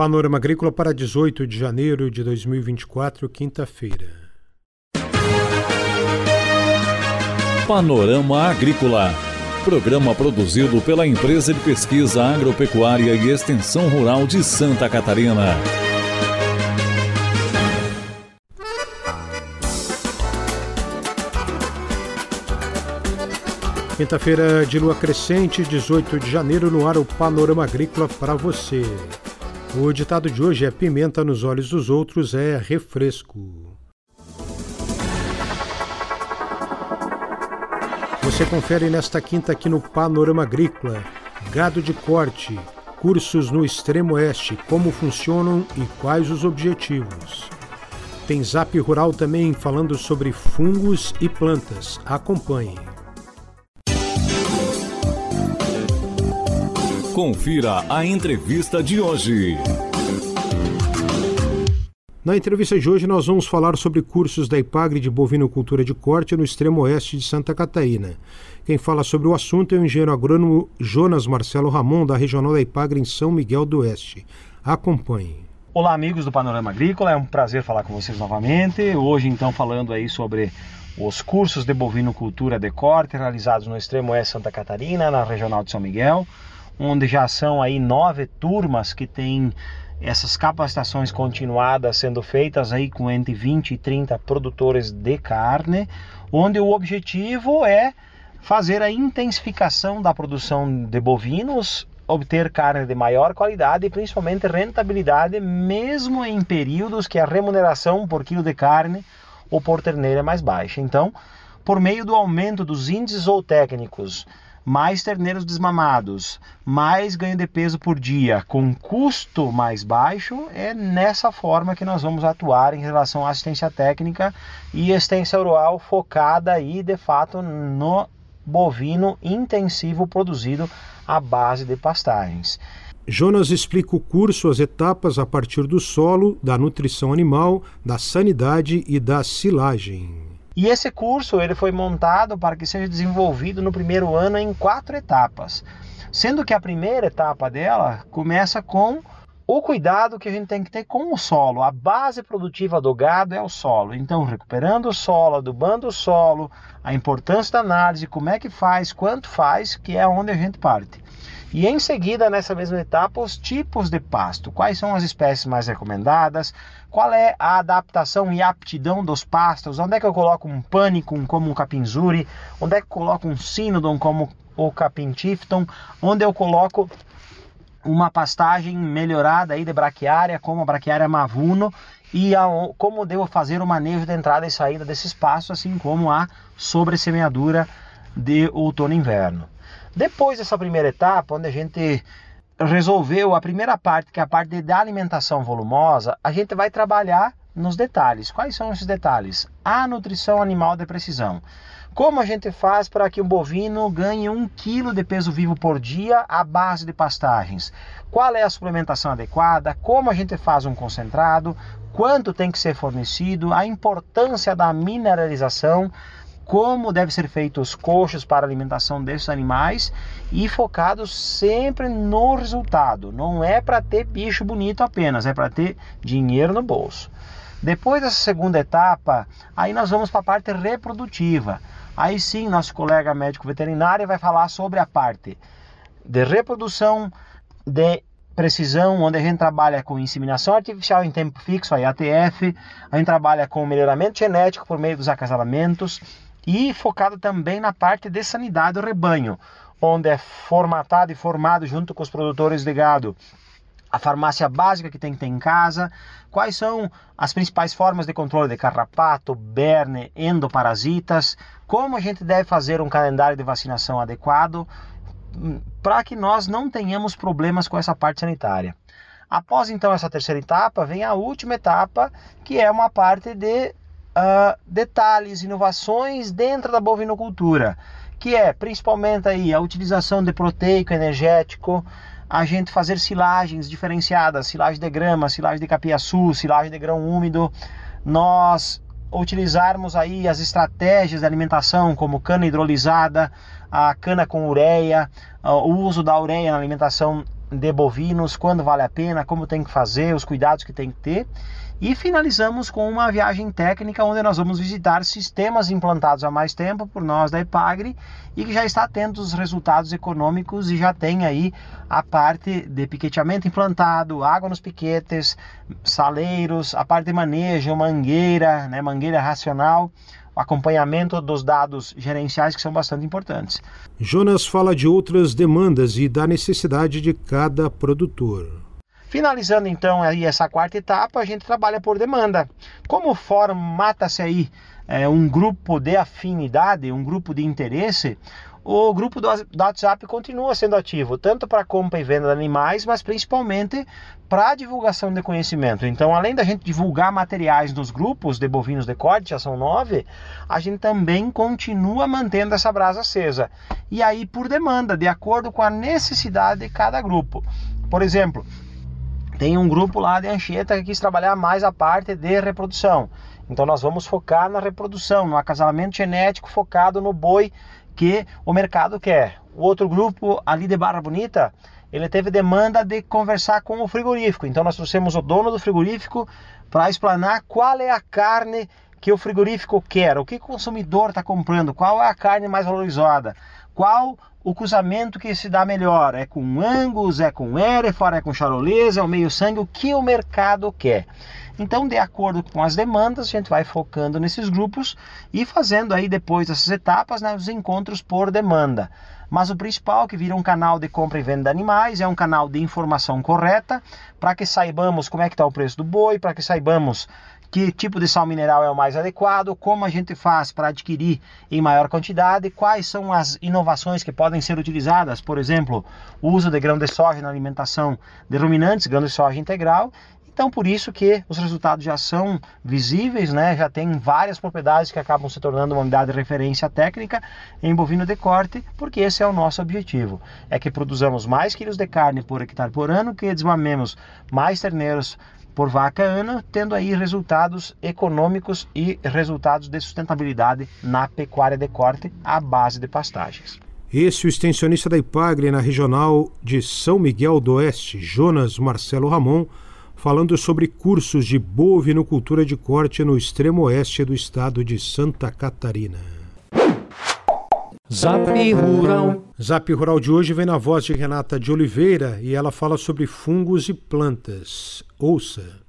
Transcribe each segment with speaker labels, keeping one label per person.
Speaker 1: Panorama Agrícola para 18 de janeiro de 2024, quinta-feira.
Speaker 2: Panorama Agrícola. Programa produzido pela Empresa de Pesquisa Agropecuária e Extensão Rural de Santa Catarina.
Speaker 1: Quinta-feira de lua crescente, 18 de janeiro, no ar o Panorama Agrícola para você. O ditado de hoje é: pimenta nos olhos dos outros é refresco. Você confere nesta quinta aqui no Panorama Agrícola: gado de corte, cursos no extremo oeste, como funcionam e quais os objetivos. Tem Zap Rural também falando sobre fungos e plantas. Acompanhe.
Speaker 2: Confira a entrevista de hoje.
Speaker 1: Na entrevista de hoje, nós vamos falar sobre cursos da IPAGRE de bovinocultura de corte no extremo oeste de Santa Catarina. Quem fala sobre o assunto é o engenheiro agrônomo Jonas Marcelo Ramon, da regional da IPAGRE em São Miguel do Oeste. Acompanhe.
Speaker 3: Olá, amigos do Panorama Agrícola, é um prazer falar com vocês novamente. Hoje, então, falando aí sobre os cursos de bovinocultura de corte realizados no extremo oeste de Santa Catarina, na regional de São Miguel onde já são aí nove turmas que têm essas capacitações continuadas sendo feitas aí com entre 20 e 30 produtores de carne, onde o objetivo é fazer a intensificação da produção de bovinos, obter carne de maior qualidade e principalmente rentabilidade, mesmo em períodos que a remuneração por quilo de carne ou por terneira é mais baixa. Então, por meio do aumento dos índices ou técnicos mais terneiros desmamados, mais ganho de peso por dia, com custo mais baixo, é nessa forma que nós vamos atuar em relação à assistência técnica e extensão rural focada aí de fato no bovino intensivo produzido à base de pastagens.
Speaker 1: Jonas explica o curso, as etapas a partir do solo, da nutrição animal, da sanidade e da silagem.
Speaker 3: E esse curso ele foi montado para que seja desenvolvido no primeiro ano em quatro etapas, sendo que a primeira etapa dela começa com o cuidado que a gente tem que ter com o solo. A base produtiva do gado é o solo. Então, recuperando o solo, adubando o solo, a importância da análise, como é que faz, quanto faz, que é onde a gente parte. E em seguida, nessa mesma etapa, os tipos de pasto. Quais são as espécies mais recomendadas? Qual é a adaptação e aptidão dos pastos? Onde é que eu coloco um pânico como um capinzuri? Onde é que eu coloco um sinodon como o capim tifton? Onde eu coloco uma pastagem melhorada aí de braquiária, como a braquiária mavuno, e a, como devo fazer o manejo de entrada e saída desses pastos, assim como a sobressemeadura de outono e inverno. Depois dessa primeira etapa, onde a gente resolveu a primeira parte, que é a parte da alimentação volumosa, a gente vai trabalhar nos detalhes. Quais são esses detalhes? A nutrição animal de precisão. Como a gente faz para que um bovino ganhe um quilo de peso vivo por dia à base de pastagens? Qual é a suplementação adequada? Como a gente faz um concentrado? Quanto tem que ser fornecido? A importância da mineralização como deve ser feito os coxos para alimentação desses animais e focado sempre no resultado. Não é para ter bicho bonito apenas, é para ter dinheiro no bolso. Depois dessa segunda etapa, aí nós vamos para a parte reprodutiva. Aí sim, nosso colega médico veterinário vai falar sobre a parte de reprodução, de precisão, onde a gente trabalha com inseminação artificial em tempo fixo, a ATF, a gente trabalha com melhoramento genético por meio dos acasalamentos, e focado também na parte de sanidade do rebanho, onde é formatado e formado junto com os produtores de gado. A farmácia básica que tem que ter em casa, quais são as principais formas de controle de carrapato, berne, endoparasitas, como a gente deve fazer um calendário de vacinação adequado hum, para que nós não tenhamos problemas com essa parte sanitária. Após então essa terceira etapa, vem a última etapa, que é uma parte de uh, detalhes, inovações dentro da bovinocultura, que é principalmente aí a utilização de proteico energético, a gente fazer silagens diferenciadas, silagem de grama, silagem de capiaçu, silagem de grão úmido, nós utilizarmos aí as estratégias de alimentação como cana hidrolisada, a cana com ureia, o uso da ureia na alimentação de bovinos, quando vale a pena, como tem que fazer, os cuidados que tem que ter. E finalizamos com uma viagem técnica onde nós vamos visitar sistemas implantados há mais tempo por nós da Epagre e que já está tendo os resultados econômicos e já tem aí a parte de piqueteamento implantado, água nos piquetes, saleiros, a parte de manejo, mangueira, né, mangueira racional acompanhamento dos dados gerenciais que são bastante importantes.
Speaker 1: Jonas fala de outras demandas e da necessidade de cada produtor.
Speaker 3: Finalizando então aí essa quarta etapa, a gente trabalha por demanda. Como formata-se aí é, um grupo de afinidade, um grupo de interesse, o grupo do WhatsApp continua sendo ativo, tanto para compra e venda de animais, mas principalmente para divulgação de conhecimento. Então, além da gente divulgar materiais nos grupos de bovinos de corte, já são nove, a gente também continua mantendo essa brasa acesa. E aí, por demanda, de acordo com a necessidade de cada grupo. Por exemplo, tem um grupo lá de Anchieta que quis trabalhar mais a parte de reprodução. Então nós vamos focar na reprodução, no acasalamento genético focado no boi que o mercado quer. O outro grupo ali de Barra Bonita, ele teve demanda de conversar com o frigorífico. Então nós trouxemos o dono do frigorífico para explanar qual é a carne que o frigorífico quer, o que o consumidor está comprando, qual é a carne mais valorizada, qual o cruzamento que se dá melhor. É com Angus, é com Hereford, é com Charolês, é o meio sangue, o que o mercado quer. Então, de acordo com as demandas, a gente vai focando nesses grupos e fazendo aí depois dessas etapas né, os encontros por demanda. Mas o principal que vira um canal de compra e venda de animais é um canal de informação correta para que saibamos como é que está o preço do boi, para que saibamos que tipo de sal mineral é o mais adequado, como a gente faz para adquirir em maior quantidade, quais são as inovações que podem ser utilizadas, por exemplo, o uso de grão de soja na alimentação de ruminantes, grão de soja integral, então, por isso que os resultados já são visíveis, né? já tem várias propriedades que acabam se tornando uma unidade de referência técnica em bovino de corte, porque esse é o nosso objetivo, é que produzamos mais quilos de carne por hectare por ano, que desmamemos mais terneiros por vaca ano, tendo aí resultados econômicos e resultados de sustentabilidade na pecuária de corte à base de pastagens.
Speaker 1: Esse é o extensionista da Ipagre na regional de São Miguel do Oeste, Jonas Marcelo Ramon, falando sobre cursos de bovinocultura de corte no extremo oeste do estado de Santa Catarina. Zap Rural. Zap Rural de hoje vem na voz de Renata de Oliveira e ela fala sobre fungos e plantas. Ouça.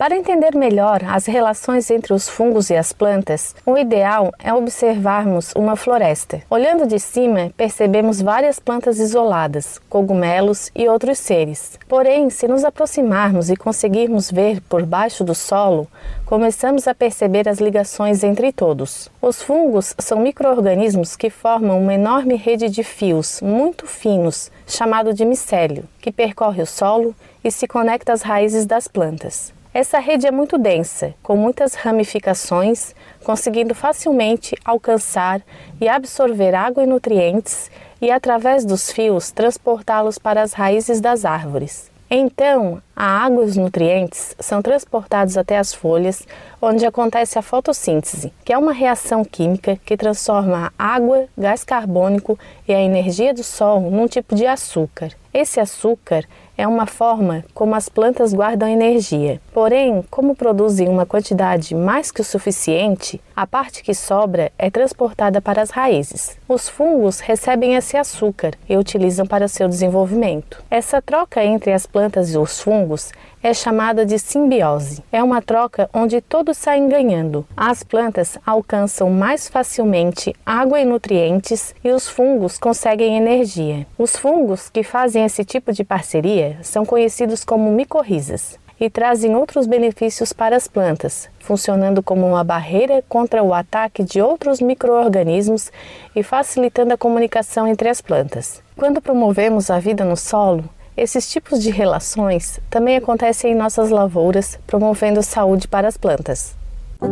Speaker 4: Para entender melhor as relações entre os fungos e as plantas, o ideal é observarmos uma floresta. Olhando de cima, percebemos várias plantas isoladas, cogumelos e outros seres. Porém, se nos aproximarmos e conseguirmos ver por baixo do solo, começamos a perceber as ligações entre todos. Os fungos são microorganismos que formam uma enorme rede de fios muito finos, chamado de micélio, que percorre o solo e se conecta às raízes das plantas. Essa rede é muito densa, com muitas ramificações, conseguindo facilmente alcançar e absorver água e nutrientes e, através dos fios, transportá-los para as raízes das árvores. Então, a água e os nutrientes são transportados até as folhas, onde acontece a fotossíntese, que é uma reação química que transforma a água, gás carbônico e a energia do sol num tipo de açúcar. Esse açúcar é uma forma como as plantas guardam energia. Porém, como produzem uma quantidade mais que o suficiente, a parte que sobra é transportada para as raízes. Os fungos recebem esse açúcar e utilizam para seu desenvolvimento. Essa troca entre as plantas e os fungos é chamada de simbiose. É uma troca onde todos saem ganhando. As plantas alcançam mais facilmente água e nutrientes e os fungos conseguem energia. Os fungos que fazem esse tipo de parceria são conhecidos como micorrizas e trazem outros benefícios para as plantas, funcionando como uma barreira contra o ataque de outros microorganismos e facilitando a comunicação entre as plantas. Quando promovemos a vida no solo, esses tipos de relações também acontecem em nossas lavouras, promovendo saúde para as plantas.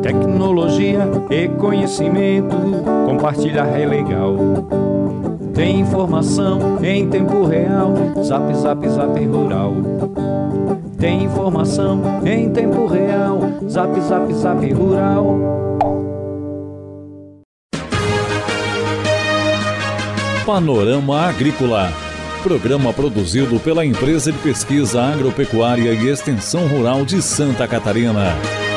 Speaker 5: Tecnologia e conhecimento, compartilhar é legal. Tem informação em tempo real, zap zap zap rural. Tem informação em tempo real, zap zap zap rural.
Speaker 2: Panorama Agrícola Programa produzido pela Empresa de Pesquisa Agropecuária e Extensão Rural de Santa Catarina.